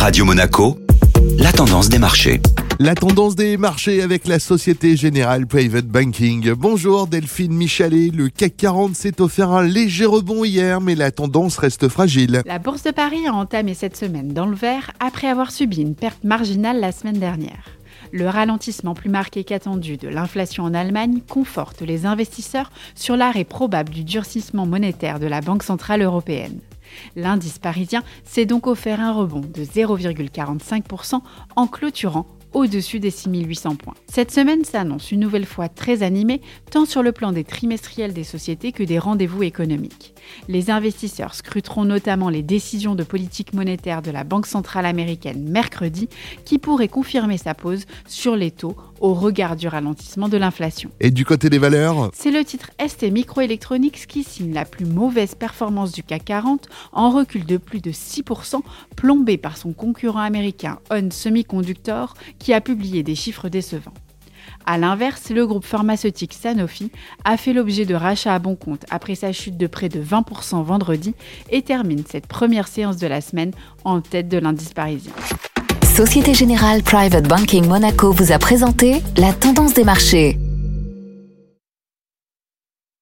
Radio Monaco, la tendance des marchés. La tendance des marchés avec la Société Générale Private Banking. Bonjour Delphine Michalet. Le CAC 40 s'est offert un léger rebond hier, mais la tendance reste fragile. La Bourse de Paris a entamé cette semaine dans le vert après avoir subi une perte marginale la semaine dernière. Le ralentissement plus marqué qu'attendu de l'inflation en Allemagne conforte les investisseurs sur l'arrêt probable du durcissement monétaire de la Banque Centrale Européenne. L'indice parisien s'est donc offert un rebond de 0,45% en clôturant au-dessus des 6800 points. Cette semaine s'annonce une nouvelle fois très animée, tant sur le plan des trimestriels des sociétés que des rendez-vous économiques. Les investisseurs scruteront notamment les décisions de politique monétaire de la Banque centrale américaine mercredi, qui pourrait confirmer sa pause sur les taux au regard du ralentissement de l'inflation. Et du côté des valeurs C'est le titre ST Microelectronics qui signe la plus mauvaise performance du CAC 40 en recul de plus de 6%, plombé par son concurrent américain On Semiconductor qui a publié des chiffres décevants. A l'inverse, le groupe pharmaceutique Sanofi a fait l'objet de rachats à bon compte après sa chute de près de 20% vendredi et termine cette première séance de la semaine en tête de l'indice parisien. Société Générale Private Banking Monaco vous a présenté la tendance des marchés.